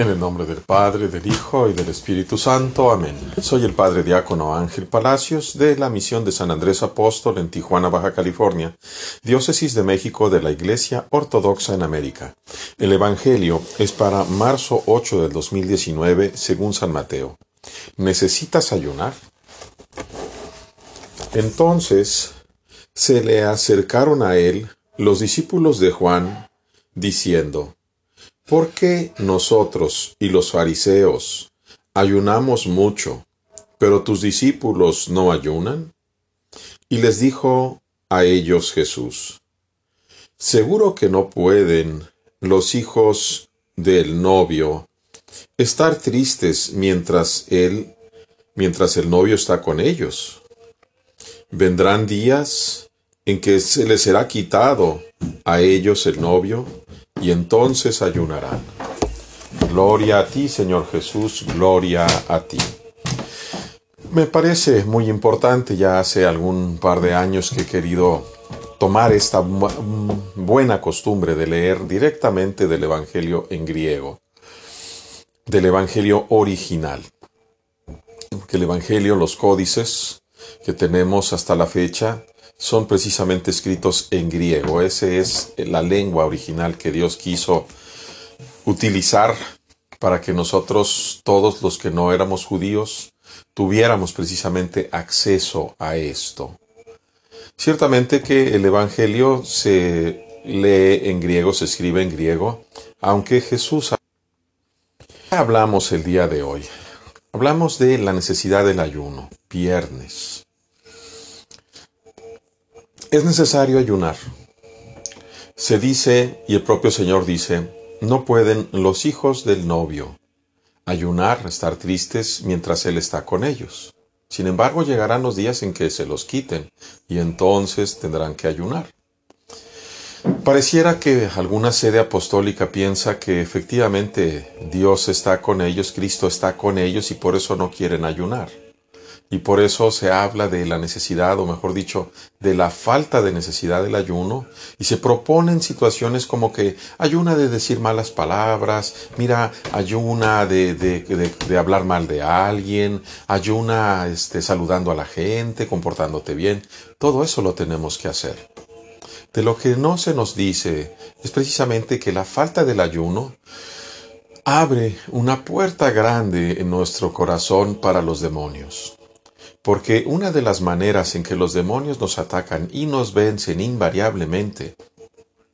En el nombre del Padre, del Hijo y del Espíritu Santo. Amén. Soy el Padre Diácono Ángel Palacios de la Misión de San Andrés Apóstol en Tijuana, Baja California, Diócesis de México de la Iglesia Ortodoxa en América. El Evangelio es para marzo 8 del 2019 según San Mateo. ¿Necesitas ayunar? Entonces se le acercaron a él los discípulos de Juan, diciendo, ¿Por qué nosotros y los fariseos ayunamos mucho, pero tus discípulos no ayunan? Y les dijo a ellos Jesús, Seguro que no pueden los hijos del novio estar tristes mientras él, mientras el novio está con ellos. Vendrán días en que se les será quitado a ellos el novio y entonces ayunarán. Gloria a ti, Señor Jesús, gloria a ti. Me parece muy importante, ya hace algún par de años que he querido tomar esta buena costumbre de leer directamente del Evangelio en griego, del Evangelio original. Que el Evangelio, los códices que tenemos hasta la fecha, son precisamente escritos en griego. Esa es la lengua original que Dios quiso utilizar para que nosotros, todos los que no éramos judíos, tuviéramos precisamente acceso a esto. Ciertamente que el Evangelio se lee en griego, se escribe en griego, aunque Jesús hablamos el día de hoy. Hablamos de la necesidad del ayuno, viernes. Es necesario ayunar. Se dice, y el propio Señor dice, no pueden los hijos del novio ayunar, estar tristes mientras Él está con ellos. Sin embargo, llegarán los días en que se los quiten y entonces tendrán que ayunar. Pareciera que alguna sede apostólica piensa que efectivamente Dios está con ellos, Cristo está con ellos y por eso no quieren ayunar. Y por eso se habla de la necesidad, o mejor dicho, de la falta de necesidad del ayuno, y se proponen situaciones como que ayuna de decir malas palabras, mira, ayuna de, de, de, hablar mal de alguien, ayuna este, saludando a la gente, comportándote bien. Todo eso lo tenemos que hacer. De lo que no se nos dice es precisamente que la falta del ayuno abre una puerta grande en nuestro corazón para los demonios. Porque una de las maneras en que los demonios nos atacan y nos vencen invariablemente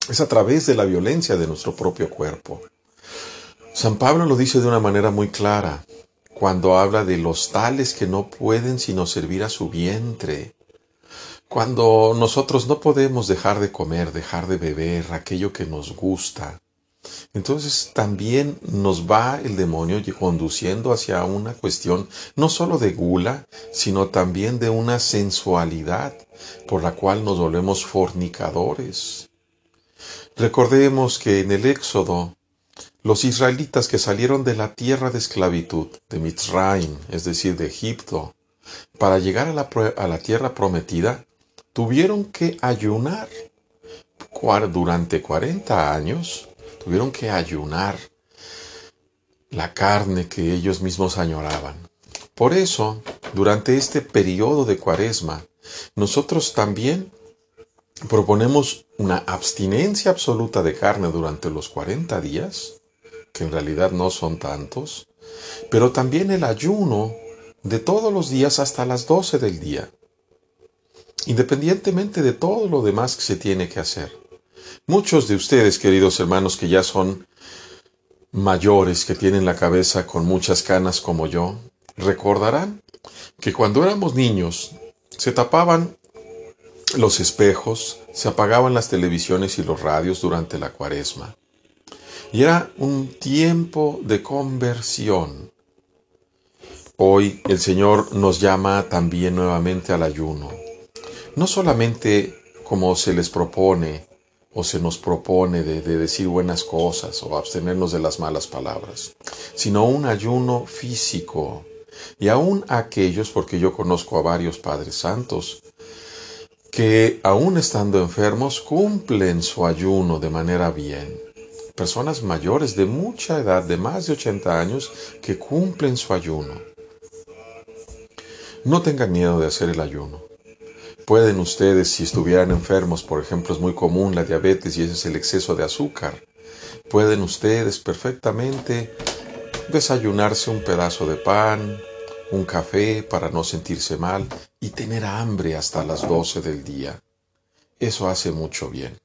es a través de la violencia de nuestro propio cuerpo. San Pablo lo dice de una manera muy clara cuando habla de los tales que no pueden sino servir a su vientre. Cuando nosotros no podemos dejar de comer, dejar de beber aquello que nos gusta, entonces también nos va el demonio conduciendo hacia una cuestión no solo de gula, sino también de una sensualidad por la cual nos volvemos fornicadores. Recordemos que en el Éxodo, los israelitas que salieron de la tierra de esclavitud, de Mitzrayim, es decir, de Egipto, para llegar a la, a la tierra prometida, tuvieron que ayunar durante 40 años tuvieron que ayunar la carne que ellos mismos añoraban. Por eso, durante este periodo de cuaresma, nosotros también proponemos una abstinencia absoluta de carne durante los 40 días, que en realidad no son tantos, pero también el ayuno de todos los días hasta las 12 del día, independientemente de todo lo demás que se tiene que hacer. Muchos de ustedes, queridos hermanos, que ya son mayores, que tienen la cabeza con muchas canas como yo, recordarán que cuando éramos niños se tapaban los espejos, se apagaban las televisiones y los radios durante la cuaresma. Y era un tiempo de conversión. Hoy el Señor nos llama también nuevamente al ayuno. No solamente como se les propone o se nos propone de, decir buenas cosas o abstenernos de las malas palabras, sino un ayuno físico. Y aún aquellos, porque yo conozco a varios padres santos, que aún estando enfermos cumplen su ayuno de manera bien. personas mayores de mucha edad, de más de 80 años, que cumplen su ayuno. No tengan miedo de hacer el ayuno. Pueden ustedes, si estuvieran enfermos, por ejemplo, es muy común la diabetes y ese es el exceso de azúcar, pueden ustedes perfectamente desayunarse un pedazo de pan, un café para no sentirse mal y tener hambre hasta las 12 del día. Eso hace mucho bien,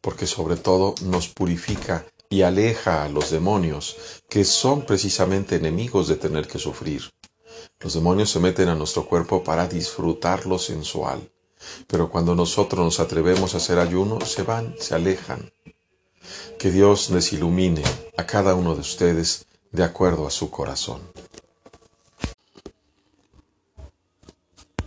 porque sobre todo nos purifica y aleja a los demonios, que son precisamente enemigos de tener que sufrir. Los demonios se meten a nuestro cuerpo para disfrutar lo sensual, pero cuando nosotros nos atrevemos a hacer ayuno, se van, se alejan. Que Dios les ilumine a cada uno de ustedes de acuerdo a su corazón.